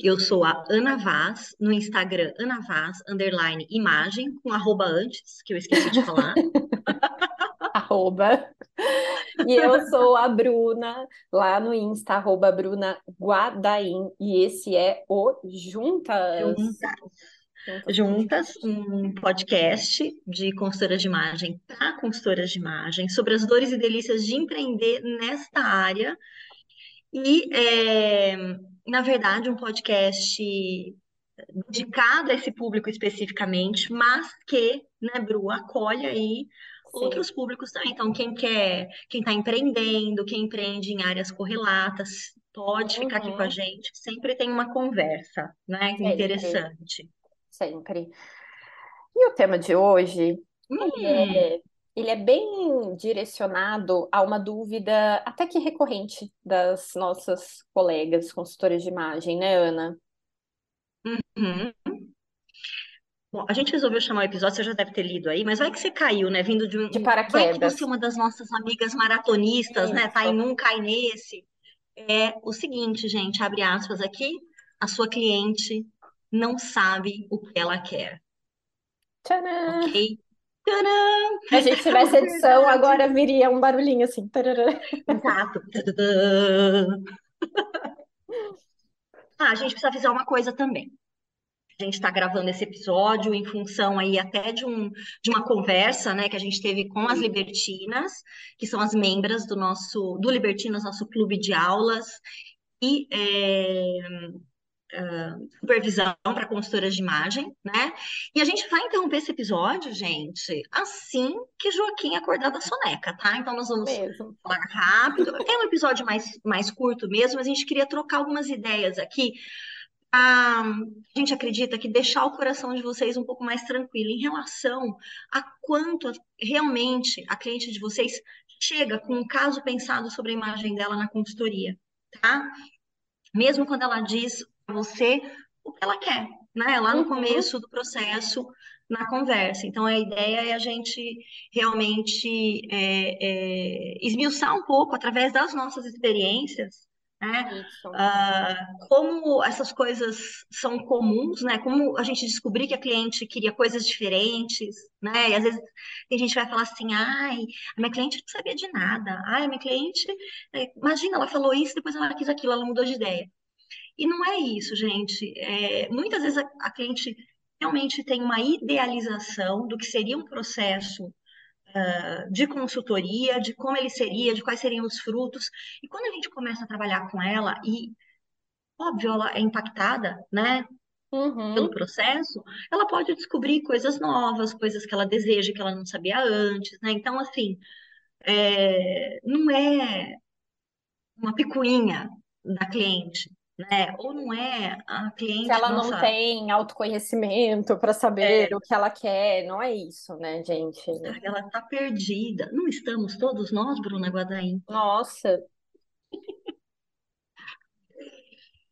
Eu sou a Ana Vaz, no Instagram, Ana Vaz, underline, imagem, com arroba antes, que eu esqueci de falar. arroba. E eu sou a Bruna, lá no Insta, arroba Bruna Guadaim, e esse é o Juntas. Juntas. Juntas, um podcast de consultoras de imagem para consultoras de imagem, sobre as dores e delícias de empreender nesta área. E, é, na verdade, um podcast dedicado a esse público especificamente, mas que, né, Bru, acolhe aí outros públicos também. Então, quem quer, quem está empreendendo, quem empreende em áreas correlatas, pode uhum. ficar aqui com a uhum. gente. Sempre tem uma conversa, né? Sempre. Interessante. Sempre. E o tema de hoje hum. é, ele é bem direcionado a uma dúvida até que recorrente das nossas colegas consultoras de imagem, né, Ana? Uhum. Bom, a gente resolveu chamar o episódio, você já deve ter lido aí, mas vai que você caiu, né? Vindo de um. De paraquedas. Vai que você é uma das nossas amigas maratonistas, né? Tá em um, cai nesse. É o seguinte, gente, abre aspas aqui, a sua cliente não sabe o que ela quer. Tcharam! Ok? Tcharam! Se a gente tivesse edição, agora viria um barulhinho assim. Tarará. Exato. Ah, a gente precisa avisar uma coisa também a gente está gravando esse episódio em função aí até de, um, de uma conversa, né, que a gente teve com as Libertinas, que são as membras do nosso, do Libertinas, nosso clube de aulas, e é, uh, supervisão para consultoras de imagem, né? E a gente vai interromper esse episódio, gente, assim que Joaquim acordar da soneca, tá? Então nós vamos mesmo. falar rápido. É um episódio mais, mais curto mesmo, mas a gente queria trocar algumas ideias aqui a, a gente acredita que deixar o coração de vocês um pouco mais tranquilo em relação a quanto realmente a cliente de vocês chega com um caso pensado sobre a imagem dela na consultoria, tá? Mesmo quando ela diz você o que ela quer, né? Lá no uhum. começo do processo, na conversa. Então, a ideia é a gente realmente é, é, esmiuçar um pouco, através das nossas experiências, né? Uh, como essas coisas são comuns, né? Como a gente descobrir que a cliente queria coisas diferentes, né? E às vezes tem gente vai falar assim, ai, a minha cliente não sabia de nada, ai, a minha cliente, é, imagina, ela falou isso, depois ela quis aquilo, ela mudou de ideia. E não é isso, gente. É, muitas vezes a, a cliente realmente tem uma idealização do que seria um processo de consultoria, de como ele seria, de quais seriam os frutos. E quando a gente começa a trabalhar com ela, e óbvio, ela é impactada, né? Uhum. Pelo processo, ela pode descobrir coisas novas, coisas que ela deseja que ela não sabia antes, né? Então, assim, é, não é uma picuinha da cliente, né? Ou não é a cliente. Se ela nossa... não tem autoconhecimento para saber é. o que ela quer, não é isso, né, gente? Ela está perdida. Não estamos todos nós, Bruna Guadaim? Nossa.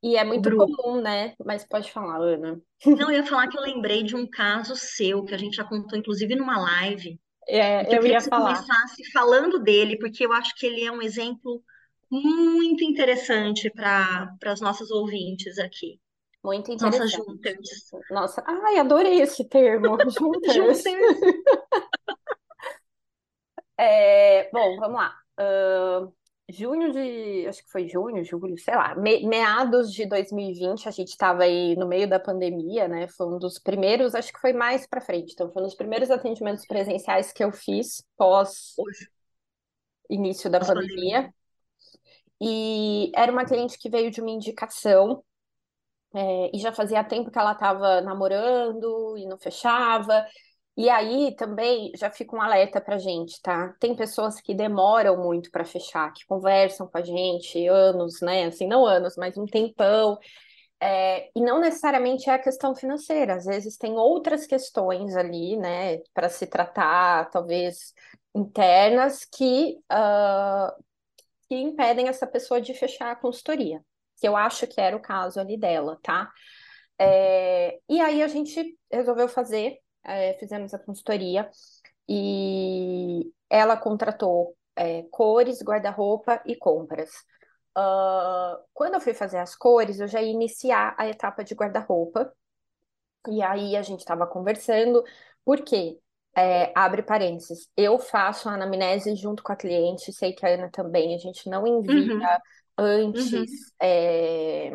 E é muito Bru. comum, né? Mas pode falar, Ana. Não, eu ia falar que eu lembrei de um caso seu, que a gente já contou, inclusive, numa live. É, eu, eu ia falar. Que você começasse falando dele, porque eu acho que ele é um exemplo muito interessante para as nossas ouvintes aqui. Muito interessante. Nossas juntas. Nossa, ai, adorei esse termo, juntas. juntas. é, bom, vamos lá. Uh, junho de, acho que foi junho, julho, sei lá, me, meados de 2020, a gente estava aí no meio da pandemia, né? Foi um dos primeiros, acho que foi mais para frente. Então, foi um dos primeiros atendimentos presenciais que eu fiz pós Hoje. início da pandemia. pandemia. E era uma cliente que veio de uma indicação, é, e já fazia tempo que ela estava namorando e não fechava. E aí também já fica um alerta para gente, tá? Tem pessoas que demoram muito para fechar, que conversam com a gente anos, né? Assim, não anos, mas um tempão. É, e não necessariamente é a questão financeira, às vezes tem outras questões ali, né, para se tratar, talvez internas, que uh, que impedem essa pessoa de fechar a consultoria, que eu acho que era o caso ali dela, tá? É, e aí a gente resolveu fazer, é, fizemos a consultoria e ela contratou é, cores, guarda-roupa e compras. uh, quando eu fui fazer as cores, eu já ia iniciar a etapa de guarda-roupa. E aí a gente estava conversando, porque, é, abre parênteses, eu faço a anamnese junto com a cliente, sei que a Ana também, a gente não envia uhum. antes. Uhum. É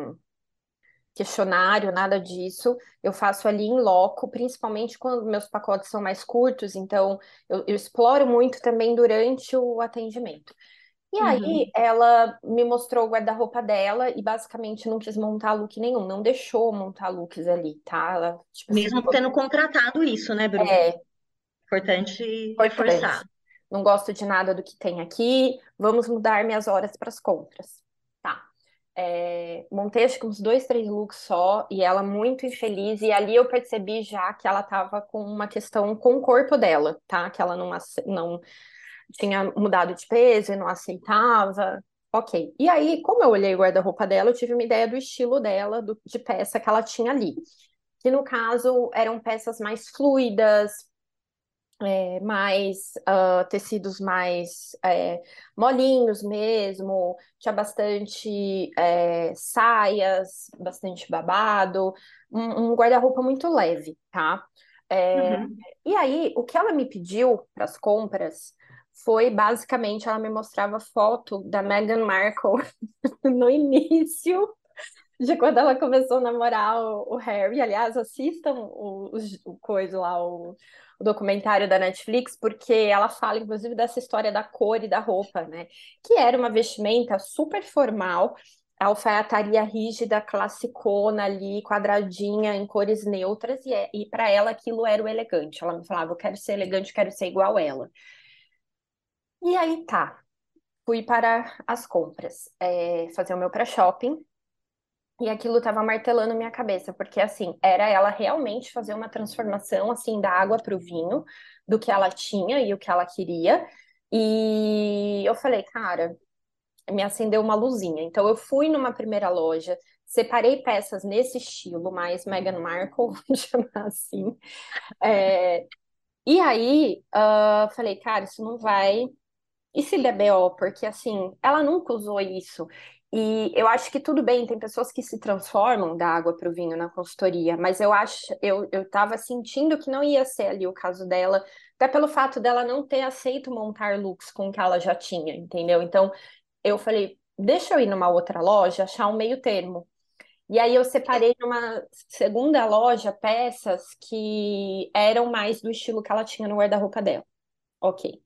questionário, nada disso. Eu faço ali em loco, principalmente quando meus pacotes são mais curtos, então eu, eu exploro muito também durante o atendimento. E uhum. aí ela me mostrou o guarda-roupa dela e basicamente não quis montar look nenhum, não deixou montar looks ali, tá? Ela, tipo, Mesmo assim, tendo contratado isso, né, Bruno? É. Importante, Importante reforçar. Não gosto de nada do que tem aqui, vamos mudar minhas horas para as compras. É, montei acho que uns dois, três looks só, e ela muito infeliz, e ali eu percebi já que ela tava com uma questão com o corpo dela, tá? Que ela não, não tinha mudado de peso e não aceitava. Ok. E aí, como eu olhei o guarda-roupa dela, eu tive uma ideia do estilo dela, do, de peça que ela tinha ali. Que no caso eram peças mais fluidas, é, mais uh, tecidos mais é, molinhos mesmo, tinha bastante é, saias, bastante babado, um, um guarda-roupa muito leve, tá? É, uhum. E aí, o que ela me pediu para as compras foi basicamente ela me mostrava foto da Meghan Markle no início de quando ela começou a namorar o, o Harry. Aliás, assistam o, o, o coisa lá, o o documentário da Netflix, porque ela fala, inclusive, dessa história da cor e da roupa, né? Que era uma vestimenta super formal, alfaiataria rígida, classicona ali, quadradinha, em cores neutras, e, é, e para ela aquilo era o elegante. Ela me falava, eu quero ser elegante, quero ser igual ela. E aí tá, fui para as compras, é, fazer o meu pré-shopping, e aquilo estava martelando minha cabeça, porque assim, era ela realmente fazer uma transformação assim da água para o vinho, do que ela tinha e o que ela queria. E eu falei, cara, me acendeu uma luzinha. Então eu fui numa primeira loja, separei peças nesse estilo, mais Meghan Markle, vamos chamar assim. É... E aí, uh, falei, cara, isso não vai. E se der BO? Porque assim, ela nunca usou isso. E eu acho que tudo bem, tem pessoas que se transformam da água para o vinho na consultoria, mas eu acho, eu estava sentindo que não ia ser ali o caso dela, até pelo fato dela não ter aceito montar looks com o que ela já tinha, entendeu? Então eu falei, deixa eu ir numa outra loja, achar um meio termo. E aí eu separei numa segunda loja peças que eram mais do estilo que ela tinha no guarda-roupa dela. Ok.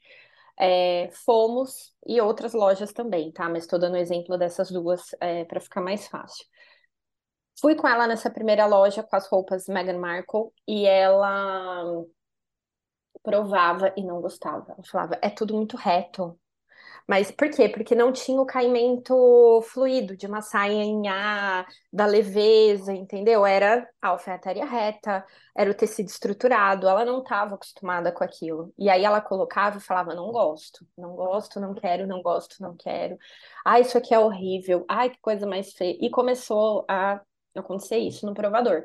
É, fomos e outras lojas também, tá? Mas estou dando exemplo dessas duas é, para ficar mais fácil. Fui com ela nessa primeira loja com as roupas Meghan Markle e ela provava e não gostava. Ela falava, é tudo muito reto, mas por quê? Porque não tinha o caimento fluido de uma saia em A, da leveza, entendeu? Era a alfaiataria reta, era o tecido estruturado, ela não estava acostumada com aquilo. E aí ela colocava e falava: não gosto, não gosto, não quero, não gosto, não quero. Ah, isso aqui é horrível, ai, que coisa mais feia. E começou a acontecer isso no provador.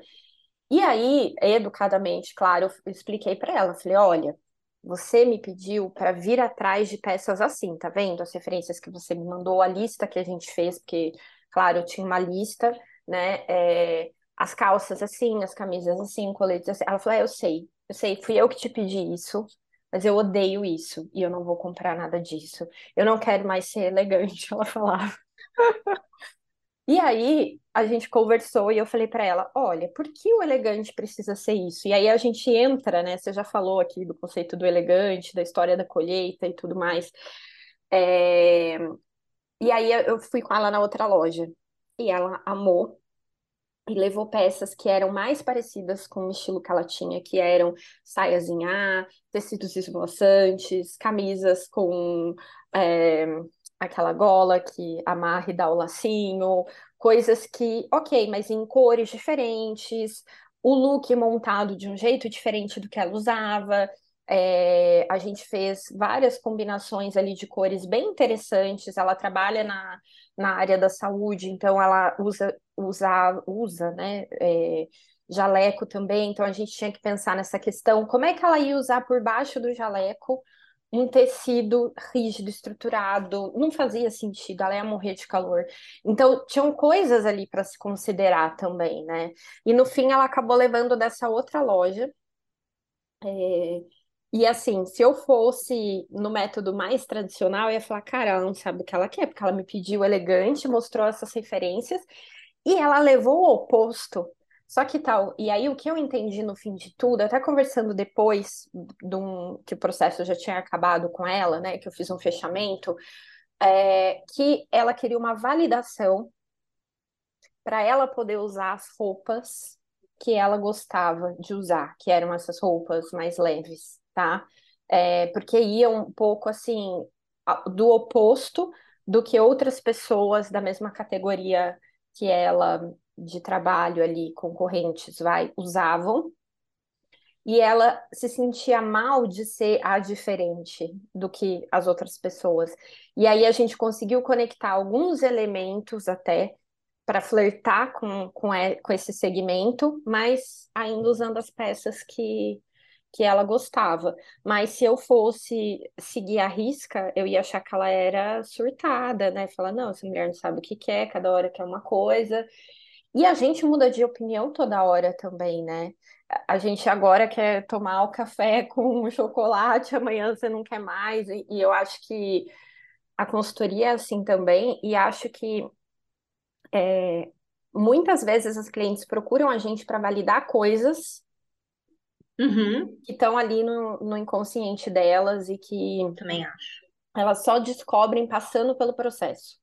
E aí, educadamente, claro, eu expliquei para ela, falei, olha, você me pediu para vir atrás de peças assim, tá vendo? As referências que você me mandou, a lista que a gente fez, porque, claro, eu tinha uma lista, né? É, as calças assim, as camisas assim, coletes assim. Ela falou: é, eu sei, eu sei, fui eu que te pedi isso, mas eu odeio isso e eu não vou comprar nada disso. Eu não quero mais ser elegante, ela falava. E aí a gente conversou e eu falei para ela: olha, por que o elegante precisa ser isso? E aí a gente entra, né? Você já falou aqui do conceito do elegante, da história da colheita e tudo mais. É... E aí eu fui com ela na outra loja e ela amou e levou peças que eram mais parecidas com o estilo que ela tinha, que eram saias em A, tecidos esvoaçantes, camisas com é, aquela gola que amarra e dá o lacinho, coisas que, ok, mas em cores diferentes, o look montado de um jeito diferente do que ela usava. É, a gente fez várias combinações ali de cores bem interessantes. Ela trabalha na, na área da saúde, então ela usa, usa, usa né? É, jaleco também, então a gente tinha que pensar nessa questão, como é que ela ia usar por baixo do jaleco um tecido rígido, estruturado, não fazia sentido, ela ia morrer de calor. Então, tinham coisas ali para se considerar também, né? E no fim, ela acabou levando dessa outra loja. É... E assim, se eu fosse no método mais tradicional, eu ia falar, cara, ela não sabe o que ela quer, porque ela me pediu elegante, mostrou essas referências, e ela levou o oposto. Só que tal, e aí o que eu entendi no fim de tudo, até conversando depois de um, que o processo já tinha acabado com ela, né, que eu fiz um fechamento, é, que ela queria uma validação para ela poder usar as roupas que ela gostava de usar, que eram essas roupas mais leves, tá? É, porque ia um pouco assim do oposto do que outras pessoas da mesma categoria que ela de trabalho ali, concorrentes, vai, usavam, e ela se sentia mal de ser a diferente do que as outras pessoas. E aí a gente conseguiu conectar alguns elementos até para flertar com, com, com esse segmento, mas ainda usando as peças que, que ela gostava. Mas se eu fosse seguir a risca, eu ia achar que ela era surtada, né? Falar, não, essa mulher não sabe o que quer, cada hora quer uma coisa. E a gente muda de opinião toda hora também, né? A gente agora quer tomar o café com chocolate, amanhã você não quer mais. E, e eu acho que a consultoria é assim também, e acho que é, muitas vezes as clientes procuram a gente para validar coisas uhum. que estão ali no, no inconsciente delas e que também acho. Elas só descobrem passando pelo processo.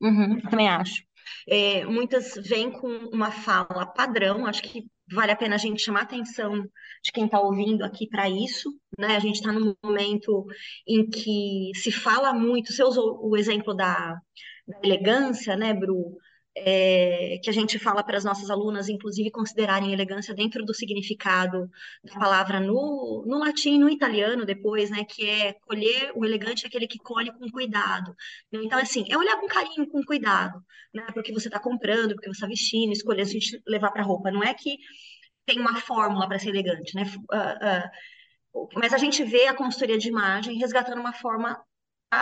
Uhum, também acho. É, muitas vêm com uma fala padrão, acho que vale a pena a gente chamar a atenção de quem está ouvindo aqui para isso, né? A gente está num momento em que se fala muito, você usou o exemplo da, da elegância, né, Bru? É, que a gente fala para as nossas alunas, inclusive, considerarem elegância dentro do significado da palavra no, no latim, no italiano depois, né, que é colher, o elegante é aquele que colhe com cuidado. Então, assim, é olhar com carinho, com cuidado, né, porque você está comprando, porque você está vestindo, escolher a gente levar para roupa. Não é que tem uma fórmula para ser elegante, né? Uh, uh, mas a gente vê a consultoria de imagem resgatando uma forma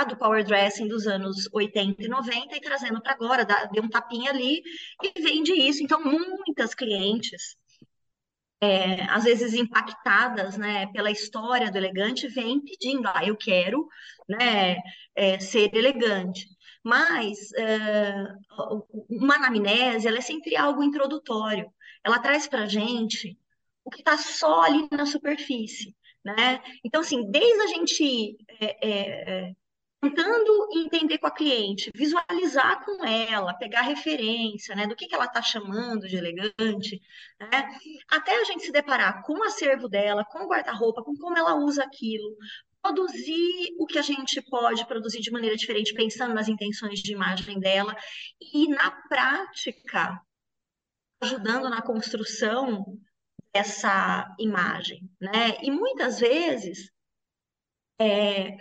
do power dressing dos anos 80 e 90 e trazendo para agora, dá, deu um tapinha ali e vende isso. Então, muitas clientes, é, às vezes impactadas né, pela história do elegante, vêm pedindo, ah, eu quero né, é, ser elegante. Mas é, uma anamnese, ela é sempre algo introdutório. Ela traz para gente o que está só ali na superfície. Né? Então, assim, desde a gente é, é, é tentando entender com a cliente, visualizar com ela, pegar referência, né, do que, que ela está chamando de elegante, né, até a gente se deparar com o acervo dela, com o guarda-roupa, com como ela usa aquilo, produzir o que a gente pode produzir de maneira diferente, pensando nas intenções de imagem dela, e na prática, ajudando na construção dessa imagem, né, e muitas vezes, é,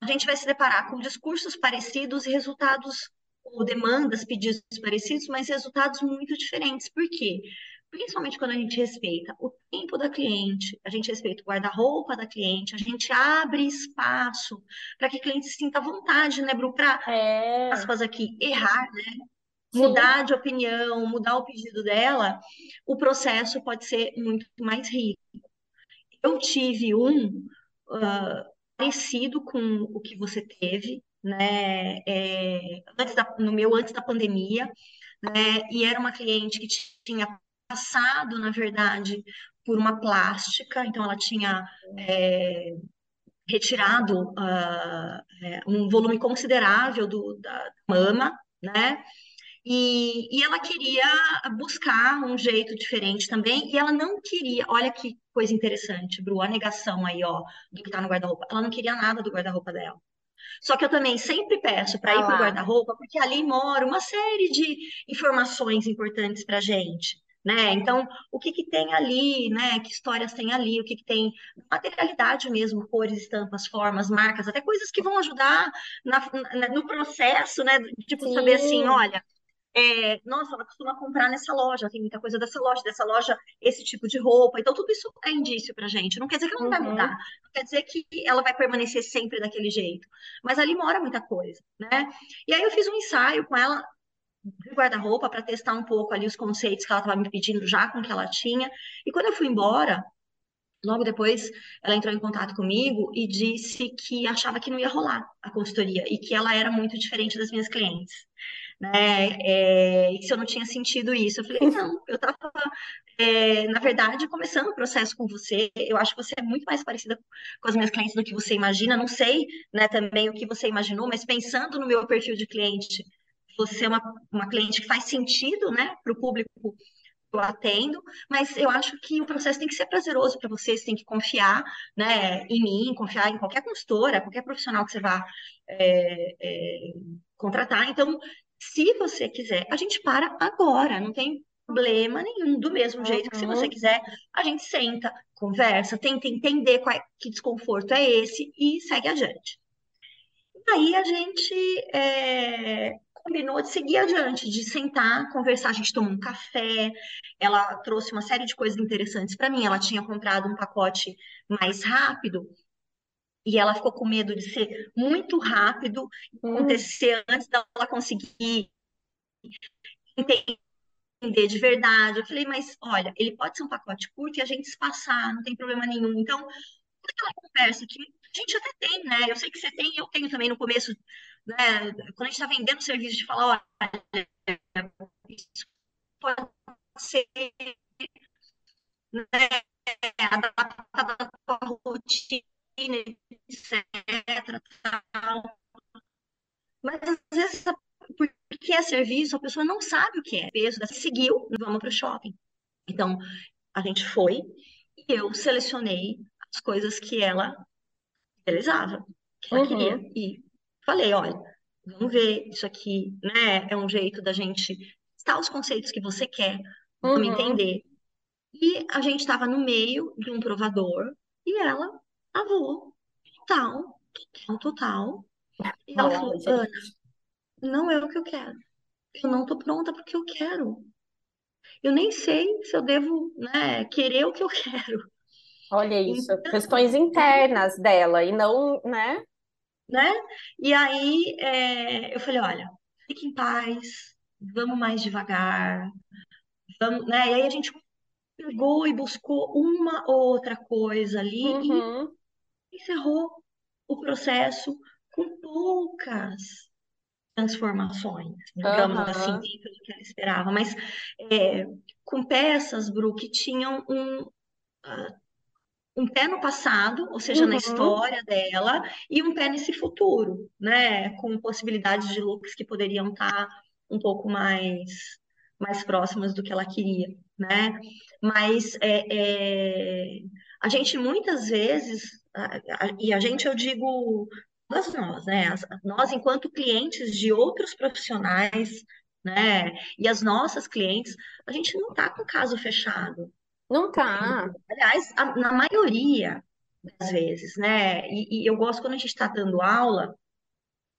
a gente vai se deparar com discursos parecidos e resultados, ou demandas, pedidos parecidos, mas resultados muito diferentes. Por quê? Principalmente quando a gente respeita o tempo da cliente, a gente respeita o guarda-roupa da cliente, a gente abre espaço para que a cliente se sinta vontade, né, Bru? Para, é. aspas aqui, errar, né? Mudar de opinião, mudar o pedido dela, o processo pode ser muito mais rico. Eu tive um, uh, parecido com o que você teve, né? É, da, no meu antes da pandemia, né? E era uma cliente que tinha passado, na verdade, por uma plástica, então ela tinha é, retirado uh, um volume considerável do, da mama, né? E, e ela queria buscar um jeito diferente também, e ela não queria, olha que coisa interessante, Bru, a negação aí, ó, do que tá no guarda-roupa. Ela não queria nada do guarda-roupa dela. Só que eu também sempre peço para ir para o guarda-roupa, porque ali mora uma série de informações importantes para gente. Né? Então, o que, que tem ali, né? Que histórias tem ali, o que, que tem materialidade mesmo, cores, estampas, formas, marcas, até coisas que vão ajudar na, na, no processo, né? Tipo, Sim. saber assim, olha, é, nossa, ela costuma comprar nessa loja, tem muita coisa dessa loja, dessa loja, esse tipo de roupa. Então, tudo isso é indício pra gente. Não quer dizer que ela não vai mudar, Uhum, não quer dizer que ela vai permanecer sempre daquele jeito. Mas ali mora muita coisa, né? E aí eu fiz um ensaio com ela de guarda-roupa para testar um pouco ali os conceitos que ela estava me pedindo já com o que ela tinha. E quando eu fui embora, logo depois, ela entrou em contato comigo e disse que achava que não ia rolar a consultoria e que ela era muito diferente das minhas clientes né? É, e se eu não tinha sentido isso, eu falei, não, eu estava, é, na verdade, começando o processo com você. Eu acho que você é muito mais parecida com as minhas clientes do que você imagina. Não sei, né, também o que você imaginou, mas pensando no meu perfil de cliente, você é uma, uma cliente que faz sentido, né, para o público que eu atendo, mas eu acho que o processo tem que ser prazeroso para você, você tem que confiar, né, em mim, confiar em qualquer consultora, qualquer profissional que você vá é, é, contratar. Então, se você quiser, a gente para agora, não tem problema nenhum. Do mesmo jeito que se você uhum, quiser, a gente senta, conversa, tenta entender qual é, que desconforto é esse e segue adiante. Aí a gente é, combinou de seguir adiante, de sentar, conversar. A gente tomou um café. Ela trouxe uma série de coisas interessantes para mim. Ela tinha comprado um pacote mais rápido e ela ficou com medo de ser muito rápido, uhum. acontecer antes dela conseguir entender de verdade. Eu falei, mas olha, ele pode ser um pacote curto e a gente espaçar, não tem problema nenhum. Então, aquela conversa que a gente até tem, né? Eu sei que você tem, eu tenho também no começo, né? Quando a gente está vendendo serviço, de falar, olha, isso pode ser né, adaptado à tua rotina, etc. Tal. Mas às vezes, porque é serviço, a pessoa não sabe o que é peso, seguiu, vamos para o shopping. Então, a gente foi e eu selecionei as coisas que ela realizava, que ela queria. Uhum, E falei, olha, vamos ver, isso aqui, né, é um jeito da gente testar os conceitos que você quer, vamos uhum. entender. E a gente estava no meio de um provador e ela avou, total, total, total. E ela falou, Ana, não é o que eu quero. Eu não tô pronta porque eu quero. Eu nem sei se eu devo, né, querer o que eu quero. Olha isso. Então, Questões internas dela e não, né? né? E aí é, eu falei, olha, fique em paz, vamos mais devagar, vamos, né? E aí a gente pegou e buscou uma ou outra coisa ali e Uhum, encerrou o processo com poucas transformações, digamos assim, aham, dentro do que ela esperava, mas é, com peças, Bru, que tinham um, um pé no passado, ou seja, na uhum, história dela, e um pé nesse futuro, né? Com possibilidades de looks que poderiam estar um pouco mais, mais próximas do que ela queria, né? Mas é, é, a gente muitas vezes, e a gente eu digo todas nós, né? Nós, enquanto clientes de outros profissionais, né? E as nossas clientes, a gente não está com o caso fechado. não tá. Aliás, a- na maioria das vezes, né? E, e eu gosto quando a gente está dando aula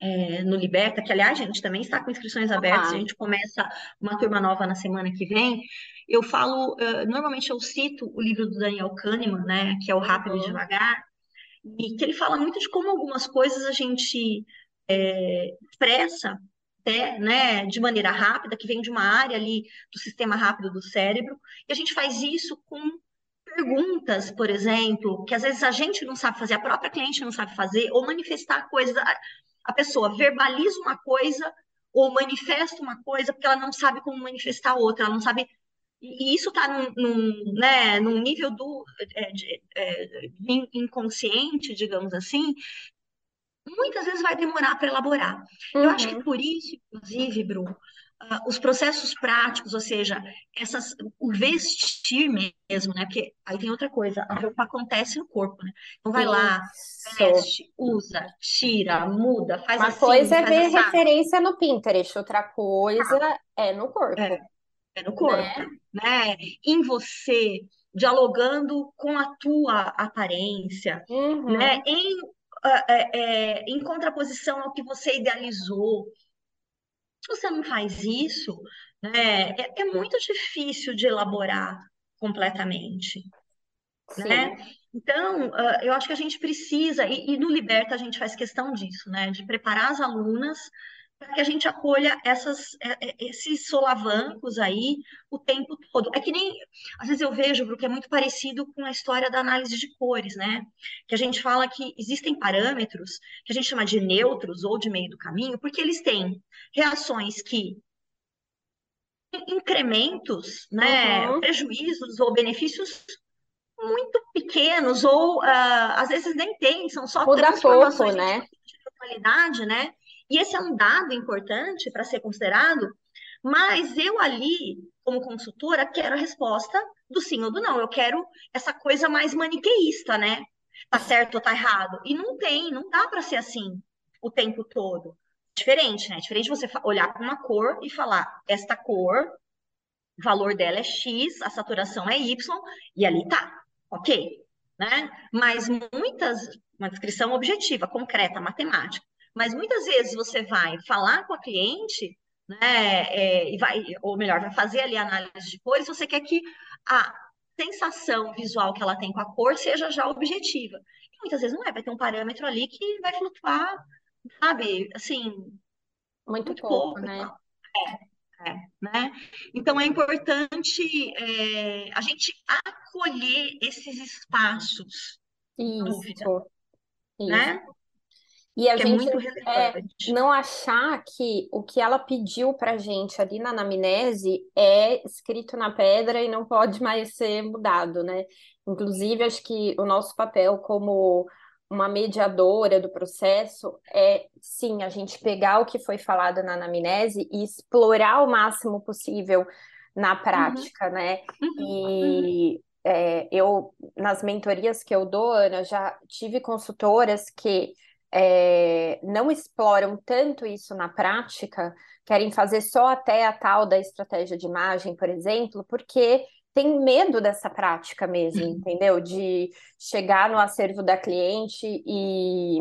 é, no Liberta, que aliás, a gente também está com inscrições abertas, a Ah, gente começa uma turma nova na semana que vem. Eu falo, eh, normalmente eu cito o livro do Daniel Kahneman, né? Que é o Rápido e uhum, Devagar, e que ele fala muito de como algumas coisas a gente é, expressa até, né, de maneira rápida, que vem de uma área ali do sistema rápido do cérebro, e a gente faz isso com perguntas, por exemplo, que às vezes a gente não sabe fazer, a própria cliente não sabe fazer, ou manifestar coisas. A pessoa verbaliza uma coisa ou manifesta uma coisa porque ela não sabe como manifestar outra, ela não sabe. E isso está num, num, né, num nível do é, de- é, de inconsciente, digamos assim, muitas vezes vai demorar para elaborar. Eu acho que uhum. por isso, inclusive, Bru, ah, os processos práticos, ou seja, essas, o vestir mesmo, né? Porque aí tem outra coisa, a roupa acontece no corpo, né? Então vai lá, veste, usa, tira, muda, faz Uma coisa assim, é faz ver assado, referência no Pinterest, outra coisa é no é, corpo, é no corpo, né? né? Em você, dialogando com a tua aparência, né? Uhum, Em, ah, é, é, em contraposição ao que você idealizou, você não faz isso, né, é, é muito difícil de elaborar completamente, Sim. né? Então, uh, eu acho que a gente precisa, e, e, no Liberta a gente faz questão disso, né? De preparar as alunas para que a gente acolha essas, é, é, esses solavancos aí o tempo todo. É que nem, às vezes eu vejo, porque é muito parecido com a história da análise de cores, né? Que a gente fala que existem parâmetros que a gente chama de neutros ou de meio do caminho, porque eles têm reações que incrementos, né, uhum. prejuízos ou benefícios muito pequenos ou uh, às vezes nem tem, são só Muda transformações pouco, né? de qualidade, né? E esse é um dado importante para ser considerado, mas eu ali, como consultora, quero a resposta do sim ou do não. Eu quero essa coisa mais maniqueísta, né? Tá certo ou tá errado? E não tem, não dá para ser assim o tempo todo. Diferente, né? Diferente você olhar para uma cor e falar, esta cor, o valor dela é X, a saturação é Y, e ali tá, ok, né? Mas muitas, uma descrição objetiva, concreta, matemática. Mas muitas vezes você vai falar com a cliente, né, é, e vai, ou melhor, vai fazer ali a análise de cores, você quer que a sensação visual que ela tem com a cor seja já objetiva. E muitas vezes não é, vai ter um parâmetro ali que vai flutuar, sabe, assim, muito, muito pouco, pouco, né? É, é, né? Então é importante é, a gente acolher esses espaços. Isso, dúvida, isso. Né? E a que é gente é não achar que o que ela pediu para gente ali na anamnese é escrito na pedra e não pode mais ser mudado, né? Inclusive, acho que o nosso papel como uma mediadora do processo é, sim, a gente pegar o que foi falado na anamnese e explorar o máximo possível na uhum. prática, uhum. né? Uhum. E é, eu, nas mentorias que eu dou, Ana, já tive consultoras que é, não exploram tanto isso na prática, querem fazer só até a tal da estratégia de imagem, por exemplo, porque tem medo dessa prática mesmo, uhum. entendeu? De chegar no acervo da cliente e,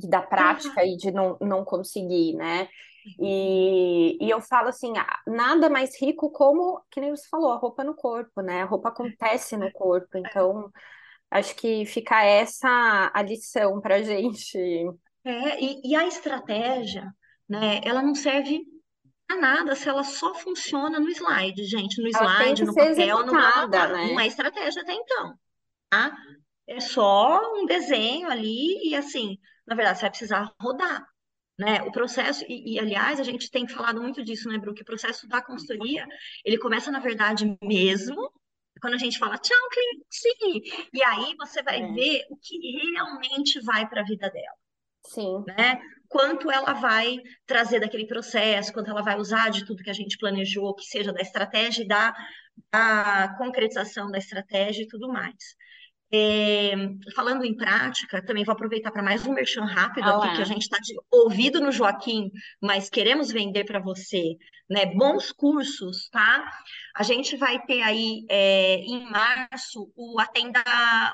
e da prática uhum. e de não, não conseguir, né? E, e eu falo assim, nada mais rico como, que nem você falou, a roupa no corpo, né? A roupa acontece no corpo, então Acho que fica essa a lição para gente. É, e, e a estratégia, né, ela não serve para nada se ela só funciona no slide, gente, no slide, no papel, no blá, né? Não é estratégia até então, tá? É só um desenho ali e assim, na verdade, você vai precisar rodar, né? O processo, e, e aliás, a gente tem falado muito disso, né, Bru? Que o processo da consultoria, ele começa, na verdade, mesmo quando a gente fala tchau, cliente, e aí você vai é. ver o que realmente vai para a vida dela. Sim. Né? Quanto ela vai trazer daquele processo, quanto ela vai usar de tudo que a gente planejou, que seja da estratégia e da, da concretização da estratégia e tudo mais. É, falando em prática, também vou aproveitar para mais um merchan rápido Olá. aqui, que a gente está de ouvido no Joaquim, mas queremos vender para você, né? Bons cursos, tá? A gente vai ter aí é, em março o Atenda,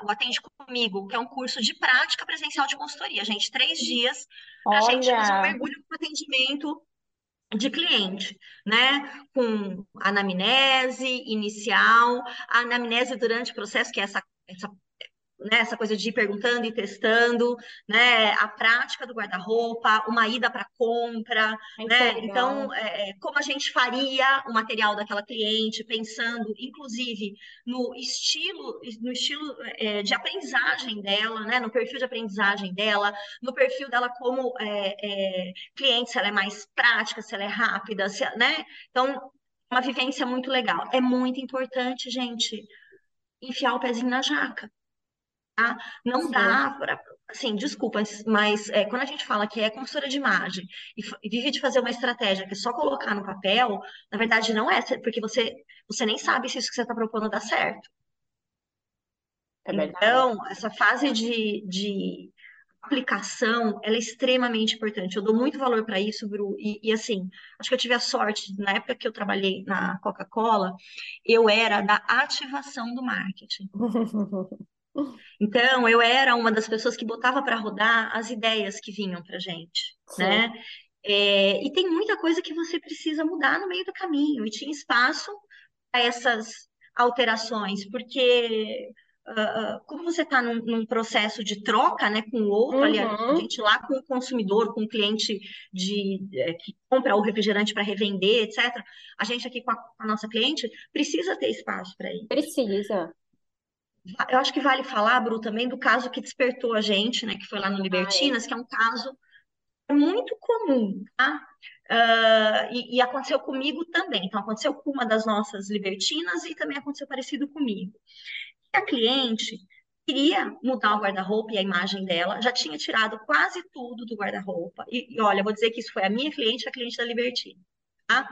o Atende Comigo, que é um curso de prática presencial de consultoria. Gente, três dias para a gente fazer um mergulho no atendimento de cliente, né? Com anamnese inicial, a anamnese durante o processo, que é essa, essa né, essa coisa de ir perguntando e testando, né, a prática do guarda-roupa, uma ida para compra, né, então é, é, como a gente faria o material daquela cliente, pensando, inclusive, no estilo, no estilo é, de aprendizagem dela, né, no perfil de aprendizagem dela, no perfil dela como é, é, cliente, se ela é mais prática, se ela é rápida, se, né, então uma vivência muito legal. É muito importante, gente, enfiar o pezinho na jaca. Tá? Não Sim. dá para. Assim, desculpa, mas é, quando a gente fala que é consultora de imagem e, e, vive de fazer uma estratégia que é só colocar no papel, na verdade não é, porque você, você nem sabe se isso que você está propondo dá certo. É então, essa fase de, de aplicação, ela é extremamente importante. Eu dou muito valor para isso, Bru. E, e, assim, acho que eu tive a sorte, na época que eu trabalhei na Coca-Cola, eu era da ativação do marketing. Então, eu era uma das pessoas que botava para rodar as ideias que vinham para gente, Sim. né? É, e tem muita coisa que você precisa mudar no meio do caminho, e tinha espaço para essas alterações, porque uh, como você está num, num, processo de troca né, com o outro, uhum. ali, a gente lá com o consumidor, com o cliente de, é, que compra o refrigerante para revender, etc., a gente aqui com a, com a nossa cliente precisa ter espaço para isso. Precisa. Eu acho que vale falar, Bru, também do caso que despertou a gente, né, que foi lá no Libertinas, ah, é. que é um caso muito comum, tá? Uh, e, e, aconteceu comigo também. Então, aconteceu com uma das nossas libertinas e também aconteceu parecido comigo a cliente queria mudar o guarda-roupa e a imagem dela, já tinha tirado quase tudo do guarda-roupa. E, e, olha, vou dizer que isso foi a minha cliente, a cliente da Liberty, tá?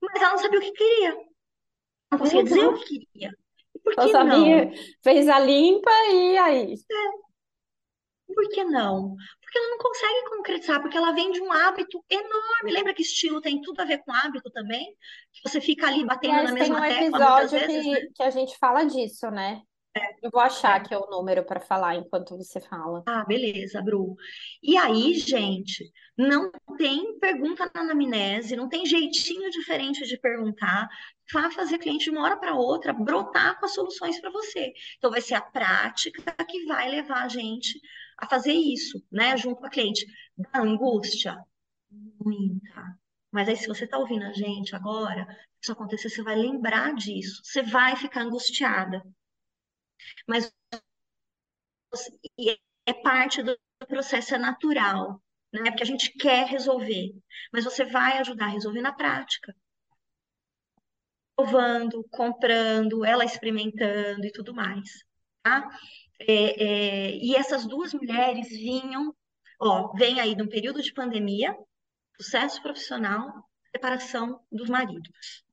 Mas ela não sabia o que queria. Não conseguia dizer o que queria. Por que não? fez a limpa e aí? É. Por que não? Porque ela não consegue concretizar, porque ela vem de um hábito enorme. Lembra que estilo tem tudo a ver com hábito também? Que você fica ali batendo na mesma tecla muitas vezes, tem um episódio que, que a gente fala disso, né? Eu vou achar aqui o número para falar enquanto você fala. Ah, beleza, Bru. E aí, gente, não tem pergunta na anamnese, não tem jeitinho diferente de perguntar. Vai fazer cliente de uma hora para outra brotar com as soluções para você. Então, vai ser a prática que vai levar a gente a fazer isso, né, junto com a cliente. Da angústia? Muita. Mas aí, se você está ouvindo a gente agora, se isso acontecer, você vai lembrar disso. Você vai ficar angustiada. Mas é parte do processo, é natural, né? Porque a gente quer resolver. Mas você vai ajudar a resolver na prática. Provando, comprando, ela experimentando e tudo mais. Tá? É, é, e essas duas mulheres vinham, ó, vem aí de um período de pandemia, sucesso profissional, separação dos maridos.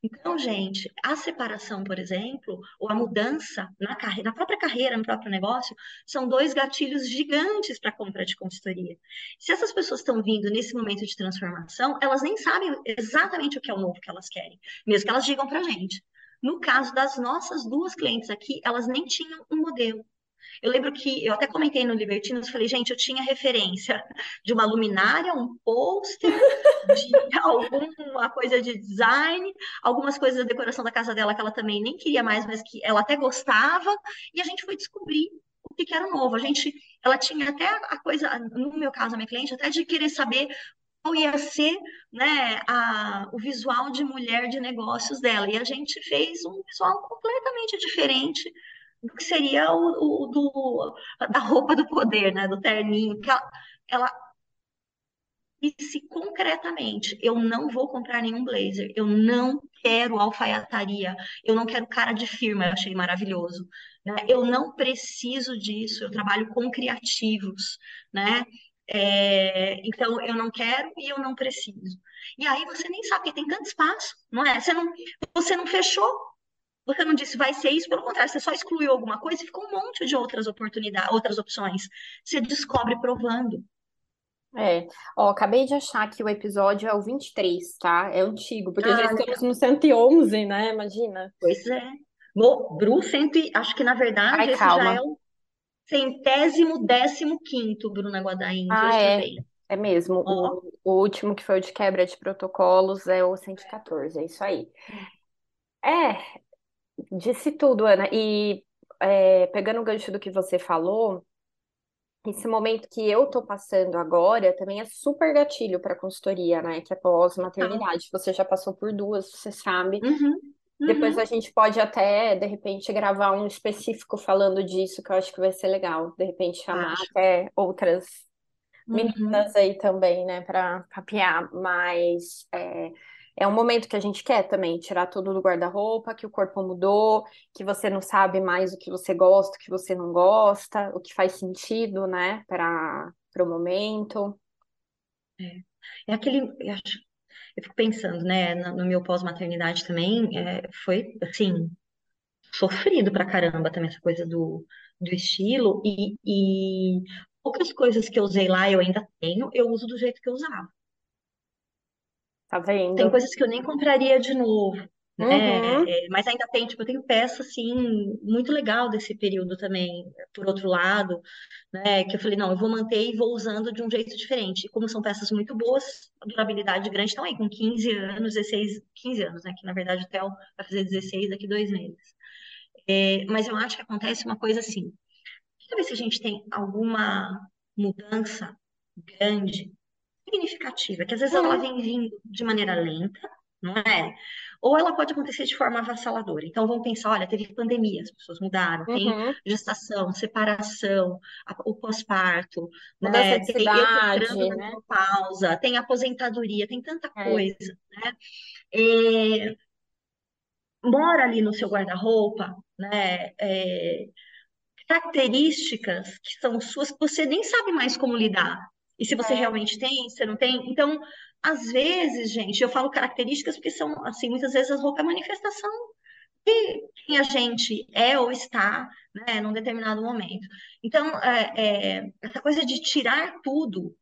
Então, gente, a separação, por exemplo, ou a mudança na, carreira, na própria carreira, no próprio negócio, são dois gatilhos gigantes para a compra de consultoria. Se essas pessoas estão vindo nesse momento de transformação, elas nem sabem exatamente o que é o novo que elas querem, mesmo que elas digam para a gente. No caso das nossas duas clientes aqui, elas nem tinham um modelo. Eu lembro que eu até comentei no Libertinos, falei, gente, eu tinha referência de uma luminária, um pôster, de alguma coisa de design, algumas coisas da decoração da casa dela que ela também nem queria mais, mas que ela até gostava, e a gente foi descobrir o que, que era novo. A gente, ela tinha até a coisa, no meu caso, a minha cliente, até de querer saber qual ia ser né, a, o visual de mulher de negócios dela. E a gente fez um visual completamente diferente do que seria o, o do, da roupa do poder, né? Do terninho. Que ela, ela disse concretamente: eu não vou comprar nenhum blazer, eu não quero alfaiataria, eu não quero cara de firma, eu achei maravilhoso. Né? Eu não preciso disso, eu trabalho com criativos, né? É, então eu não quero e eu não preciso. E aí você nem sabe, porque tem tanto espaço, não é? Você não, você não fechou você não disse vai ser isso, pelo contrário, você só excluiu alguma coisa e ficou um monte de outras oportunidades, outras opções. Você descobre provando. É, ó, acabei de achar que o episódio é o 23, tá? É antigo, porque ah, já estamos no 111, né? Imagina. Pois é. No, Bru, cento, acho que na verdade Ai, esse calma. já é o centésimo décimo quinto, Bruna Guadaim. Ah, é. É mesmo. O, o, último que foi o de quebra de protocolos é o 114, é isso aí. É, Disse tudo, Ana. E é, pegando o gancho do que você falou, esse momento que eu tô passando agora também é super gatilho para consultoria, né? Que é pós-maternidade. Você já passou por duas, você sabe. Uhum, uhum. Depois a gente pode até, de repente, gravar um específico falando disso, que eu acho que vai ser legal. De repente, chamar acho. até outras meninas uhum. aí também, né, para papear. Mas é, é um momento que a gente quer também tirar tudo do guarda-roupa, que o corpo mudou, que você não sabe mais o que você gosta, o que você não gosta, o que faz sentido, né, para o momento. É, é aquele, eu, acho, eu fico pensando, né, no, no meu pós-maternidade também, é, foi, assim, sofrido pra caramba também essa coisa do, do estilo, e, e poucas coisas que eu usei lá eu ainda tenho, eu uso do jeito que eu usava. Tá vendo? Tem coisas que eu nem compraria de novo. né? Uhum. É, mas ainda tem, tipo, eu tenho peça, assim, muito legal desse período também, por outro lado, né? Que eu falei, não, eu vou manter e vou usando de um jeito diferente. E como são peças muito boas, a durabilidade grande, estão aí com 15 anos, 16, 15 anos, né? Que na verdade o Theo vai fazer 16 daqui dois meses. É, mas eu acho que acontece uma coisa assim, Quer ver se a gente tem alguma mudança grande, significativa, que às vezes ela Uhum. vem vindo de maneira lenta, não é? Ou ela pode acontecer de forma avassaladora. Então vamos pensar, olha, teve pandemia, as pessoas mudaram, tem Uhum. gestação, separação, a- o pós-parto, Mudança né? de Tem cidade, né? menopausa, tem aposentadoria, tem tanta É. coisa, né? É, mora ali no seu guarda-roupa, né? É, características que são suas que você nem sabe mais como lidar. E se você É. realmente tem, se não tem. Então, às vezes, gente, eu falo características porque são, assim, muitas vezes as roupas é manifestação de quem a gente é ou está, né, num determinado momento. Então, é, é, essa coisa de tirar tudo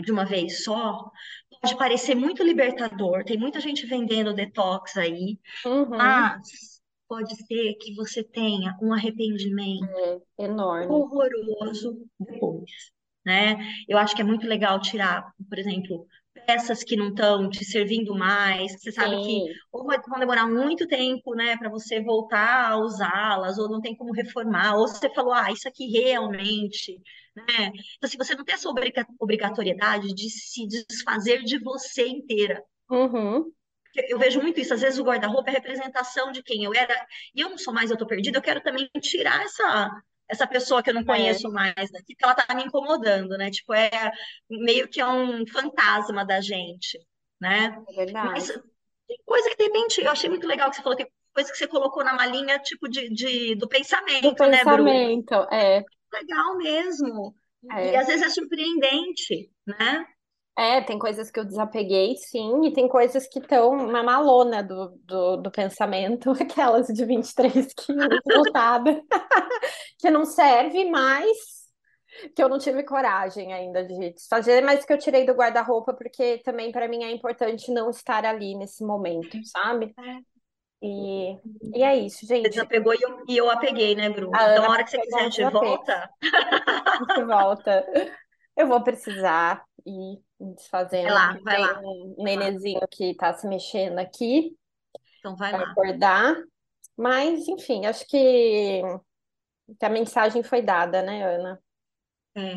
de uma vez só pode parecer muito libertador. Tem muita gente vendendo detox aí, Uhum. mas pode ser que você tenha um arrependimento É enorme. horroroso depois, né? Eu acho que é muito legal tirar, por exemplo, peças que não estão te servindo mais, que você sabe que Sim. ou vai- vão demorar muito tempo, né, para você voltar a usá-las, ou não tem como reformar, ou você falou, ah, isso aqui realmente, né? Então, se você não tem essa obriga- obrigatoriedade de se desfazer de você inteira. Uhum. Eu vejo muito isso, às vezes o guarda-roupa é representação de quem eu era, e eu não sou mais, eu tô perdida, eu quero também tirar essa, essa pessoa que eu não É, conheço mais daqui, porque ela tá me incomodando, né? Tipo, é meio que é um fantasma da gente, né? é Mas verdade. tem coisa que de repente, eu achei muito legal que você falou, tem coisa que você colocou na malinha, tipo, de, de- do Do pensamento, né, Bru? pensamento, é. Legal mesmo. E, e É. às vezes é surpreendente, né? É, tem coisas que eu desapeguei, sim, e tem coisas que estão na malona do, do, do pensamento, aquelas de 23 quilos lotada, que não serve mais, que eu não tive coragem ainda de desfazer, mas que eu tirei do guarda-roupa, porque também para mim é importante não estar ali nesse momento, sabe? É. E, e é isso, Você gente. desapegou e eu, e eu apeguei, né, Bru? A Então, a hora que você quiser de desapegos. volta, A gente volta. Eu vou precisar ir me vai desfazendo, lá, vai lá, um vai lá. nenenzinho que tá se mexendo aqui Então, vai lá. acordar. Mas, enfim, acho que, que a mensagem foi dada, né, Ana? É,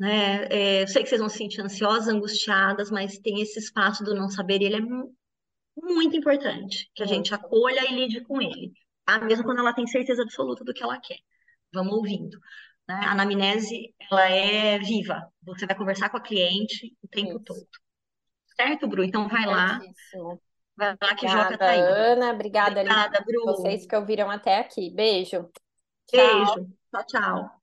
né? É, eu sei que vocês vão se sentir ansiosas, angustiadas, mas tem esse espaço do não saber, e ele é mu- muito importante, que a gente acolha e lide com ele, tá? Mesmo quando ela tem certeza absoluta do que ela quer. Vamos ouvindo, né? A anamnese, ela é viva. Você vai conversar com a cliente o tempo Isso. todo. Certo, Bru? Então, vai lá, Certíssimo. vai lá que Joca Obrigada, tá aí. Ana. Obrigada Obrigada, vocês Bru. que ouviram até aqui. Beijo. Tchau. Beijo. Tchau, tchau.